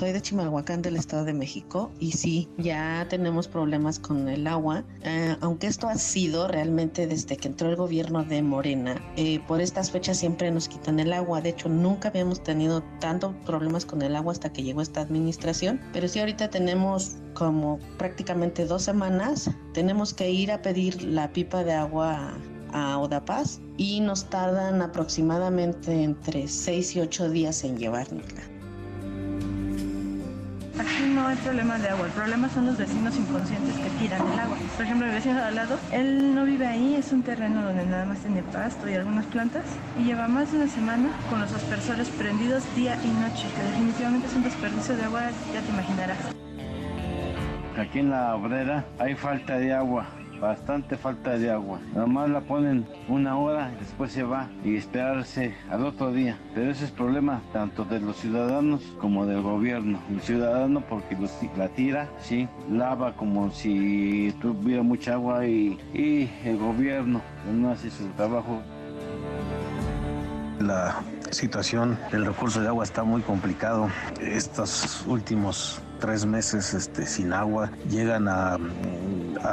Soy de Chimalhuacán del Estado de México y sí, ya tenemos problemas con el agua, eh, aunque esto ha sido realmente desde que entró el gobierno de Morena. Eh, por estas fechas siempre nos quitan el agua, de hecho nunca habíamos tenido tantos problemas con el agua hasta que llegó esta administración, pero sí ahorita tenemos como prácticamente dos semanas, tenemos que ir a pedir la pipa de agua a Odapaz y nos tardan aproximadamente entre 6 y 8 días en llevárnosla. No hay problema de agua, el problema son los vecinos inconscientes que tiran el agua. Por ejemplo, el vecino de al lado, él no vive ahí, es un terreno donde nada más tiene pasto y algunas plantas y lleva más de una semana con los aspersores prendidos día y noche, que definitivamente es un desperdicio de agua, ya te imaginarás. Aquí en la obrera hay falta de agua bastante falta de agua. Nada más la ponen una hora después se va y esperarse al otro día. Pero ese es problema tanto de los ciudadanos como del gobierno. El ciudadano porque la tira, sí, lava como si tuviera mucha agua y, y el gobierno no hace su trabajo. La situación del recurso de agua está muy complicado. Estos últimos tres meses este, sin agua llegan a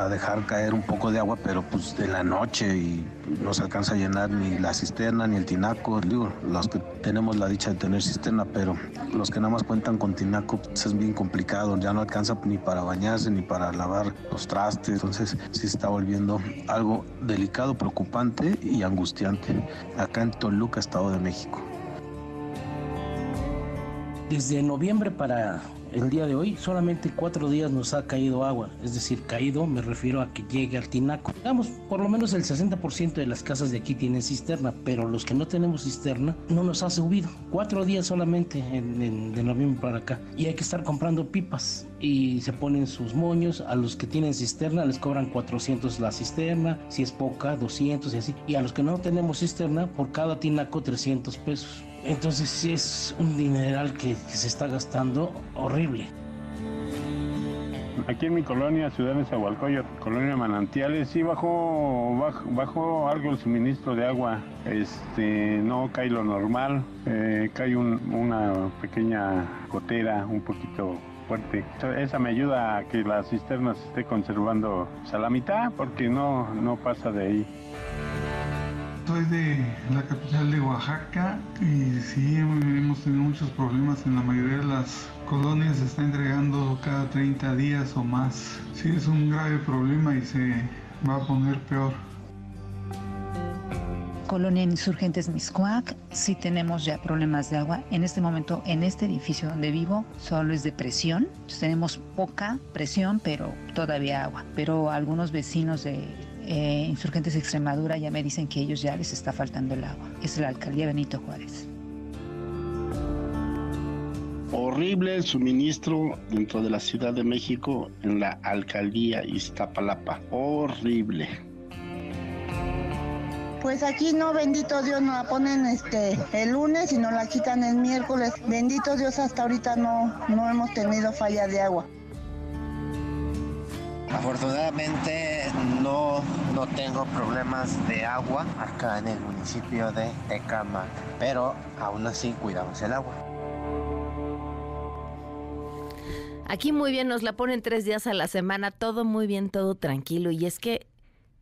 dejar caer un poco de agua, pero pues de la noche y no se alcanza a llenar ni la cisterna ni el tinaco. Digo, los que tenemos la dicha de tener cisterna, pero los que nada más cuentan con tinaco pues es bien complicado, ya no alcanza ni para bañarse ni para lavar los trastes, entonces sí está volviendo algo delicado, preocupante y angustiante acá en Toluca, Estado de México. Desde noviembre para el día de hoy solamente cuatro días nos ha caído agua, es decir, caído me refiero a que llegue al tinaco. Digamos, por lo menos el 60% de las casas de aquí tienen cisterna, pero los que no tenemos cisterna no nos ha subido. Cuatro días solamente de noviembre para acá y hay que estar comprando pipas y se ponen sus moños. A los que tienen cisterna les cobran 400 la cisterna, si es poca 200 y así. Y a los que no tenemos cisterna por cada tinaco 300 pesos. Entonces sí es un dineral que, se está gastando horrible. Aquí en mi colonia, Ciudad de Zahualcoyot, colonia Manantiales, sí bajó, bajó, algo el suministro de agua. Este, no cae lo normal, eh, cae una pequeña gotera un poquito fuerte. Esa me ayuda a que la cisterna se esté conservando a la mitad porque no, no pasa de ahí. Soy de la capital de Oaxaca y sí hemos tenido muchos problemas en la mayoría de las colonias se está entregando cada 30 días o más. Sí es un grave problema y se va a poner peor. Colonia Insurgentes Miscuac, sí tenemos ya problemas de agua. En este momento, en este edificio donde vivo, solo es de presión. tenemos poca presión, pero todavía agua. Pero algunos vecinos de eh, Insurgentes Extremadura ya me dicen que ellos ya les está faltando el agua. Es la alcaldía Benito Juárez. Horrible el suministro dentro de la Ciudad de México en la alcaldía Iztapalapa. Horrible. Pues aquí no, bendito Dios, nos la ponen este el lunes y nos la quitan el miércoles. Bendito Dios, hasta ahorita no, no hemos tenido falla de agua. Afortunadamente no, no tengo problemas de agua acá en el municipio de Tecamac, pero aún así cuidamos el agua. Aquí muy bien, nos la ponen tres días a la semana, todo muy bien, todo tranquilo. Y es que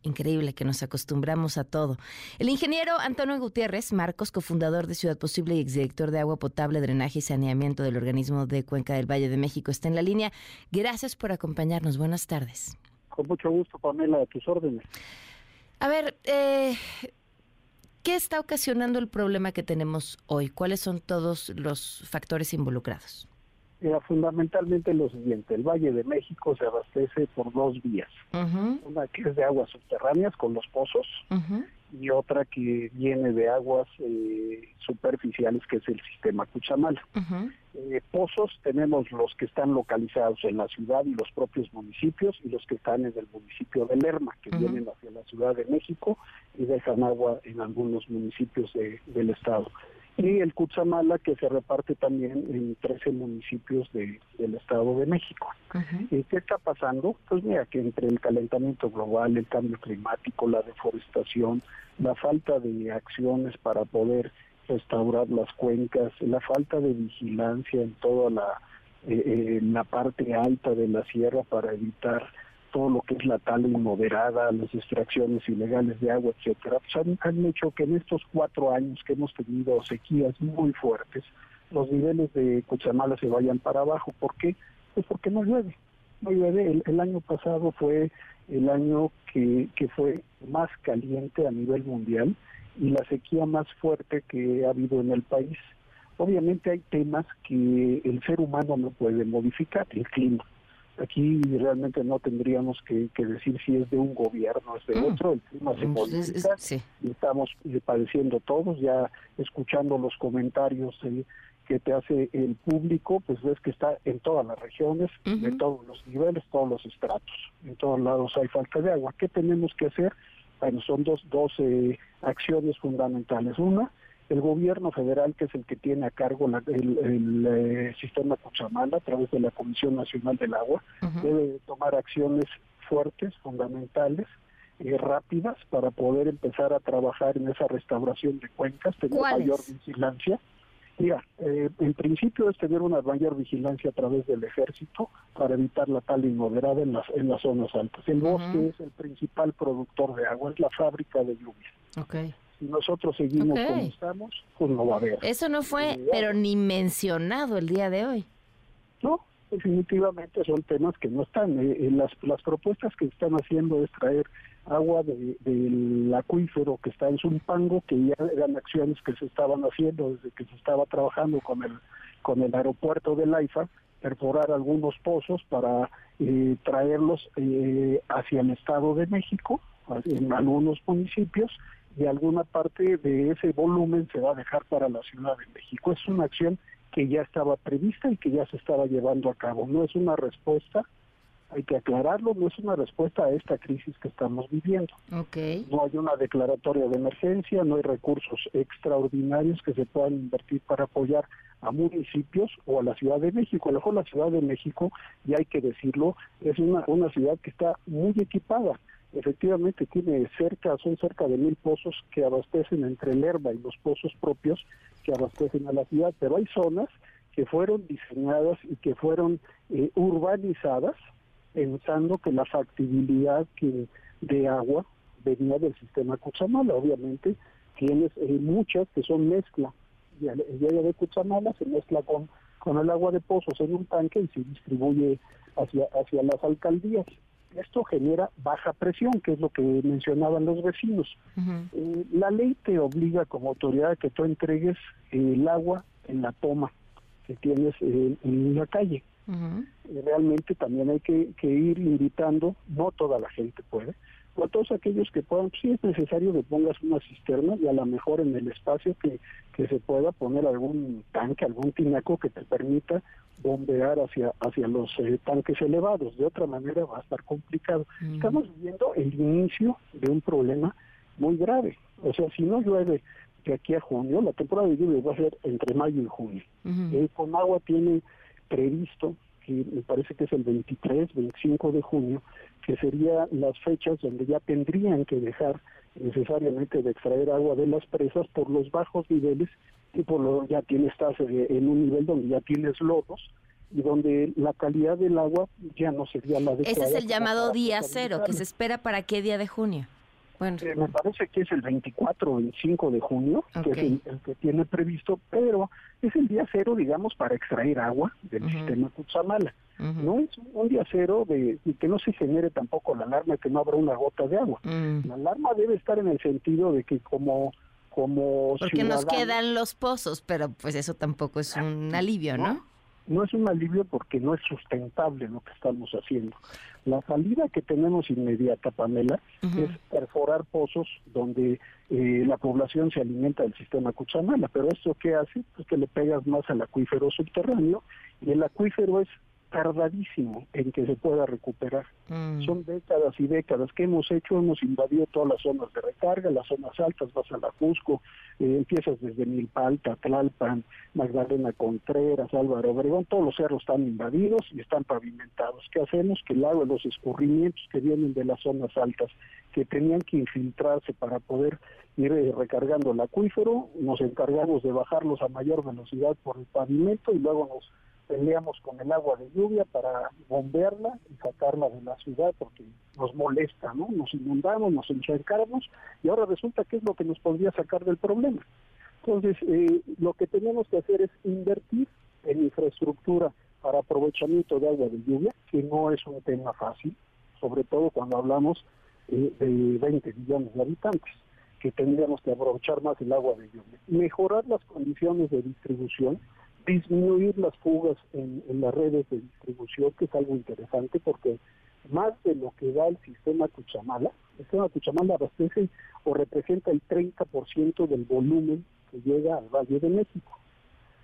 Increíble que nos acostumbramos a todo. El ingeniero Antonio Gutiérrez Marcos, cofundador de Ciudad Posible y exdirector de Agua Potable, Drenaje y Saneamiento del organismo de Cuenca del Valle de México, está en la línea. Gracias por acompañarnos. Buenas tardes. Con mucho gusto, Pamela, a tus órdenes. A ver, eh, ¿qué está ocasionando el problema que tenemos hoy? ¿Cuáles son todos los factores involucrados? Fundamentalmente lo siguiente, el Valle de México se abastece por dos vías, una que es de aguas subterráneas con los pozos y otra que viene de aguas eh, superficiales que es el sistema Cuchamal. Eh, pozos tenemos los que están localizados en la ciudad y los propios municipios y los que están en el municipio de Lerma, que vienen hacia la Ciudad de México y dejan agua en algunos municipios del estado y el Cutzamala que se reparte también en 13 municipios de, del Estado de México. ¿Y qué está pasando? Pues mira, que entre el calentamiento global, el cambio climático, la deforestación, la falta de acciones para poder restaurar las cuencas, la falta de vigilancia en toda la, eh, eh, la parte alta de la sierra para evitar todo lo que es la tala inmoderada, las extracciones ilegales de agua, etcétera, pues han, hecho que en estos cuatro años que hemos tenido sequías muy fuertes, los niveles de Cochamala se vayan para abajo. ¿Por qué? Pues porque no llueve. No llueve. El, año pasado fue el año que fue más caliente a nivel mundial y la sequía más fuerte que ha habido en el país. Obviamente hay temas que el ser humano no puede modificar, el clima Aquí realmente no tendríamos que, decir si es de un gobierno, es de mm. otro, el clima se modifica y estamos eh, padeciendo todos, ya escuchando los comentarios eh, que te hace el público, pues ves que está en todas las regiones, de todos los niveles, todos los estratos, en todos lados hay falta de agua. ¿Qué tenemos que hacer? Bueno, son dos, dos eh, acciones fundamentales. Una, el gobierno federal, que es el que tiene a cargo el, eh, sistema Cuchamala a través de la Comisión Nacional del Agua, debe tomar acciones fuertes, fundamentales, y eh, rápidas para poder empezar a trabajar en esa restauración de cuencas, tener mayor vigilancia. Mira, eh, en principio es tener una mayor vigilancia a través del ejército para evitar la tala inmoderada en las, en las zonas altas. El bosque es el principal productor de agua, es la fábrica de lluvia. Okay si nosotros seguimos como estamos, pues no va a haber. Eso no fue, pero ni mencionado el día de hoy. No, definitivamente son temas que no están. Eh, eh, las, las propuestas que están haciendo es traer agua del acuífero que está en Zumpango, que ya eran acciones que se estaban haciendo desde que se estaba trabajando con el, con el aeropuerto de Laifa, perforar algunos pozos para eh, traerlos hacia el Estado de México, en algunos municipios, y alguna parte de ese volumen se va a dejar para la Ciudad de México. Es una acción que ya estaba prevista y que ya se estaba llevando a cabo. No es una respuesta, hay que aclararlo, no es una respuesta a esta crisis que estamos viviendo. Okay. No hay una declaratoria de emergencia, no hay recursos extraordinarios que se puedan invertir para apoyar a municipios o a la Ciudad de México. A lo mejor la Ciudad de México, y hay que decirlo, es una, una ciudad que está muy equipada efectivamente tiene cerca, son cerca de mil pozos que abastecen entre el herba y los pozos propios que abastecen a la ciudad, pero hay zonas que fueron diseñadas y que fueron eh, urbanizadas pensando que la factibilidad que de agua venía del sistema Cuchamala. Obviamente tienes eh, muchas que son mezcla. Y el agua de Cuchamala se mezcla con, con el agua de pozos en un tanque y se distribuye hacia, hacia las alcaldías. Esto genera baja presión, que es lo que mencionaban los vecinos. Eh, la ley te obliga como autoridad a que tú entregues el agua en la toma que tienes en la calle. realmente también hay que, ir invitando, no toda la gente puede, a todos aquellos que puedan, sí es necesario que pongas una cisterna y a lo mejor en el espacio que, que se pueda poner algún tanque, algún tinaco que te permita bombear hacia, hacia los eh, tanques elevados. De otra manera va a estar complicado. Estamos viendo el inicio de un problema muy grave. O sea, si no llueve de aquí a junio, la temporada de lluvia va a ser entre mayo y junio. Eh, con agua tiene previsto que me parece que es el 23, 25 de junio, que serían las fechas donde ya tendrían que dejar necesariamente de extraer agua de las presas por los bajos niveles y por lo ya tienes estás en un nivel donde ya tienes lodos y donde la calidad del agua ya no sería la adecuada. Ese es el llamado día cero, que se espera para qué día de junio. Bueno. Eh, me parece que es el 24 o 25 de junio, que es el, que tiene previsto, pero es el día cero, digamos, para extraer agua del sistema Cutzamala. No es un día cero de y que no se genere tampoco la alarma de que no habrá una gota de agua. Mm. La alarma debe estar en el sentido de que como como porque nos quedan los pozos, pero pues eso tampoco es un alivio, ¿no? no es un alivio porque no es sustentable lo que estamos haciendo. La salida que tenemos inmediata, Pamela, es perforar pozos donde eh, la población se alimenta del sistema Cuchamala, pero esto qué hace? Pues que le pegas más al acuífero subterráneo y el acuífero es tardadísimo en que se pueda recuperar. Mm. Son décadas y décadas que hemos hecho, hemos invadido todas las zonas de recarga, las zonas altas, vas a la Cusco, eh, empiezas desde Milpalta, Tlalpan, Magdalena Contreras, Álvaro Obregón, todos los cerros están invadidos y están pavimentados. ¿Qué hacemos? Que el agua, los escurrimientos que vienen de las zonas altas, que tenían que infiltrarse para poder ir eh, recargando el acuífero, nos encargamos de bajarlos a mayor velocidad por el pavimento y luego nos peleamos con el agua de lluvia para bombearla y sacarla de la ciudad porque nos molesta, ¿no? Nos inundamos, nos encharcamos y ahora resulta que es lo que nos podría sacar del problema. Entonces, eh, lo que tenemos que hacer es invertir en infraestructura para aprovechamiento de agua de lluvia, que no es un tema fácil, sobre todo cuando hablamos eh, de 20 millones de habitantes, que tendríamos que aprovechar más el agua de lluvia. Mejorar las condiciones de distribución, disminuir las fugas en, las redes de distribución, que es algo interesante porque más de lo que da el sistema Cuchamala, el sistema Cuchamala abastece o representa el 30% del volumen que llega al Valle de México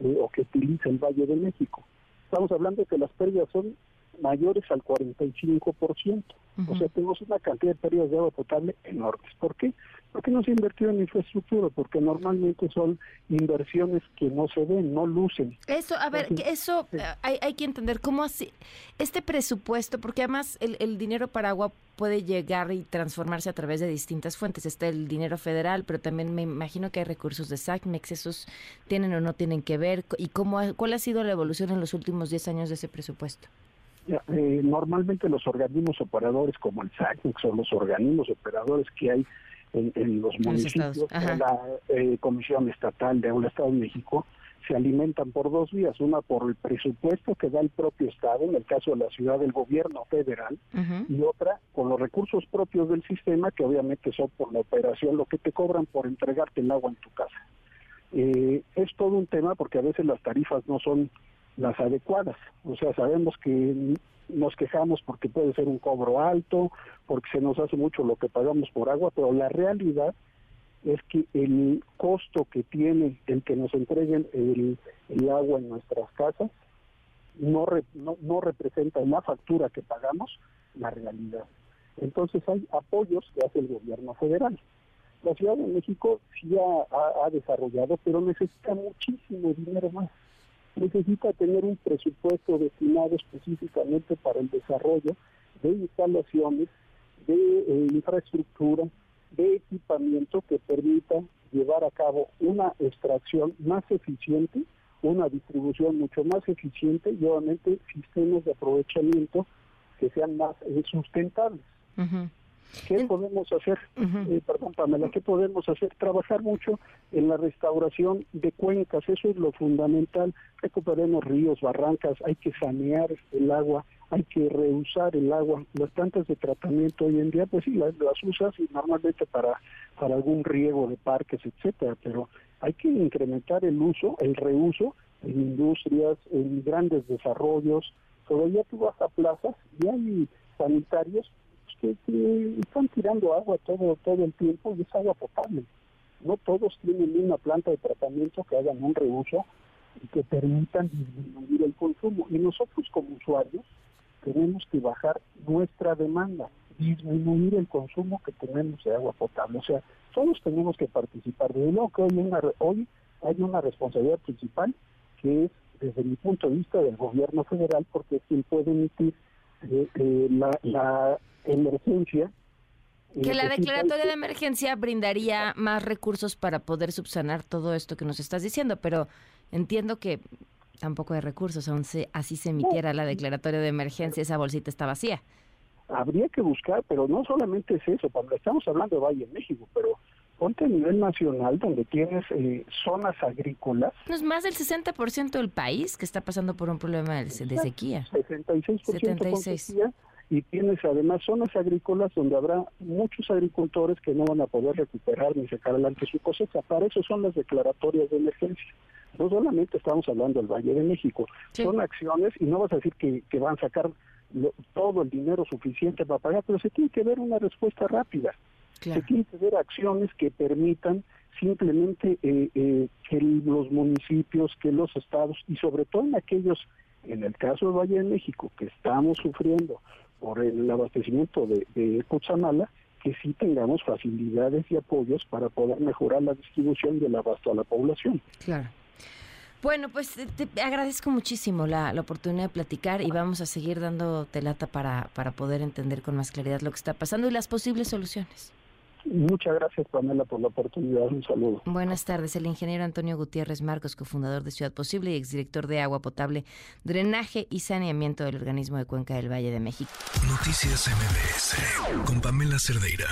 eh, o que utiliza el Valle de México. Estamos hablando de que las pérdidas son mayores al 45%. O sea, tenemos una cantidad de pérdidas de agua potable enormes. ¿Por qué? Porque no se ha invertido en infraestructura, porque normalmente son inversiones que no se ven, no lucen. Eso, a ver, eso eh, hay, hay, que entender cómo así, este presupuesto, porque además el, el dinero para agua puede llegar y transformarse a través de distintas fuentes. Está el dinero federal, pero también me imagino que hay recursos de SACMEX, esos tienen o no tienen que ver, y cómo, cuál ha sido la evolución en los últimos 10 años de ese presupuesto. Eh, normalmente los organismos operadores como el SACMEX o los organismos operadores que hay en, los municipios, la eh, Comisión Estatal de un Estado de México, se alimentan por dos vías, una por el presupuesto que da el propio Estado, en el caso de la ciudad del gobierno federal, y otra con los recursos propios del sistema, que obviamente son por la operación, lo que te cobran por entregarte el agua en tu casa. Eh, es todo un tema porque a veces las tarifas no son las adecuadas. O sea, sabemos que nos quejamos porque puede ser un cobro alto, porque se nos hace mucho lo que pagamos por agua, pero la realidad es que el costo que tiene el que nos entreguen el, agua en nuestras casas no, no, no representa en la factura que pagamos la realidad. Entonces hay apoyos que hace el gobierno federal. La Ciudad de México sí ha desarrollado, pero necesita muchísimo dinero más necesita tener un presupuesto destinado específicamente para el desarrollo de instalaciones, de eh, infraestructura, de equipamiento que permita llevar a cabo una extracción más eficiente, una distribución mucho más eficiente y obviamente sistemas de aprovechamiento que sean más eh, sustentables. ¿Qué podemos hacer? Eh, perdón, Pamela, ¿qué podemos hacer? Trabajar mucho en la restauración de cuencas, eso es lo fundamental. Recuperemos ríos, barrancas, hay que sanear el agua, hay que reusar el agua. Las plantas de tratamiento hoy en día, pues sí, las, usas y normalmente para, para algún riego de parques, etcétera, pero hay que incrementar el uso, el reuso en industrias, en grandes desarrollos. Todavía tú vas a plazas y hay sanitarios que, están tirando agua todo, todo el tiempo y es agua potable. No todos tienen una planta de tratamiento que hagan un reuso y que permitan disminuir el consumo. Y nosotros como usuarios tenemos que bajar nuestra demanda, disminuir el consumo que tenemos de agua potable. O sea, todos tenemos que participar. De luego que hoy, una, hoy hay una responsabilidad principal que es, desde mi punto de vista, del gobierno federal, porque es quien puede emitir eh, eh, la, la emergencia. Que la declaratoria de emergencia brindaría más recursos para poder subsanar todo esto que nos estás diciendo, pero entiendo que tampoco hay recursos, aún se, así se emitiera la declaratoria de emergencia, esa bolsita está vacía. Habría que buscar, pero no solamente es eso, cuando estamos hablando de Valle de México, pero ponte a nivel nacional donde tienes eh, zonas agrícolas. No es más del 60% del país que está pasando por un problema de, sequía. 66%, 76 y tienes además zonas agrícolas donde habrá muchos agricultores que no van a poder recuperar ni sacar adelante su cosecha. Para eso son las declaratorias de emergencia. No solamente estamos hablando del Valle de México, son acciones y no vas a decir que, van a sacar todo el dinero suficiente para pagar, pero se tiene que ver una respuesta rápida. Se tiene que ver acciones que permitan simplemente eh, eh, que los municipios, que los estados y sobre todo en aquellos en el caso del Valle de México, que estamos sufriendo por el abastecimiento de, de Cutzamala, que sí tengamos facilidades y apoyos para poder mejorar la distribución del abasto a la población. Claro. Bueno, pues te agradezco muchísimo la, la, oportunidad de platicar y vamos a seguir dando lata para, para poder entender con más claridad lo que está pasando y las posibles soluciones. Muchas gracias, Pamela, por la oportunidad. Un saludo. Buenas tardes. El ingeniero Antonio Gutiérrez Marcos, cofundador de Ciudad Posible y exdirector de Agua Potable, Drenaje y Saneamiento del Organismo de Cuenca del Valle de México. Noticias MBS con Pamela Cerdeira.